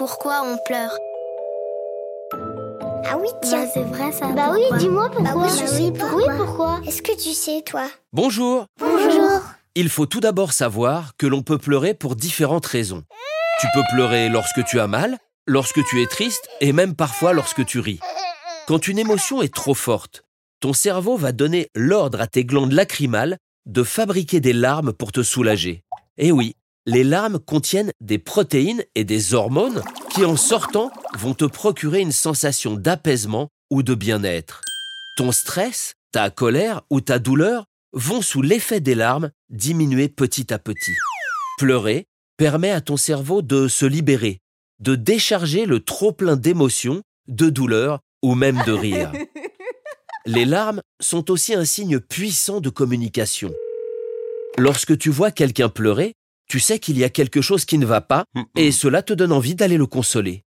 pourquoi on pleure. Ah oui, tiens. Bah, c'est vrai ça. Bah oui, dis-moi pourquoi. Bah oui, je sais Oui, pourquoi Est-ce que tu sais, toi Bonjour Bonjour. Il faut tout d'abord savoir que l'on peut pleurer pour différentes raisons. Tu peux pleurer lorsque tu as mal, lorsque tu es triste et même parfois lorsque tu ris. Quand une émotion est trop forte, ton cerveau va donner l'ordre à tes glandes lacrymales de fabriquer des larmes pour te soulager. Et oui, les larmes contiennent des protéines et des hormones qui, en sortant, vont te procurer une sensation d'apaisement ou de bien-être. Ton stress, ta colère ou ta douleur vont, sous l'effet des larmes, diminuer petit à petit. Pleurer permet à ton cerveau de se libérer, de décharger le trop-plein d'émotions, de douleur ou même de rire. Les larmes sont aussi un signe puissant de communication. Lorsque tu vois quelqu'un pleurer, tu sais qu'il y a quelque chose qui ne va pas et cela te donne envie d'aller le consoler.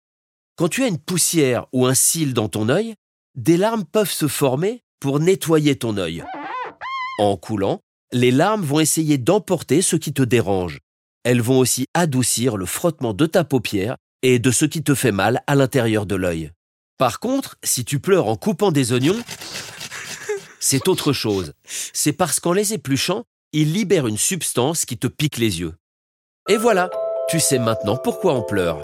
Quand tu as une poussière ou un cil dans ton œil, des larmes peuvent se former pour nettoyer ton œil. En coulant, les larmes vont essayer d'emporter ce qui te dérange. Elles vont aussi adoucir le frottement de ta paupière et de ce qui te fait mal à l'intérieur de l'œil. Par contre, si tu pleures en coupant des oignons, c'est autre chose. C'est parce qu'en les épluchant, ils libèrent une substance qui te pique les yeux. Et voilà, tu sais maintenant pourquoi on pleure.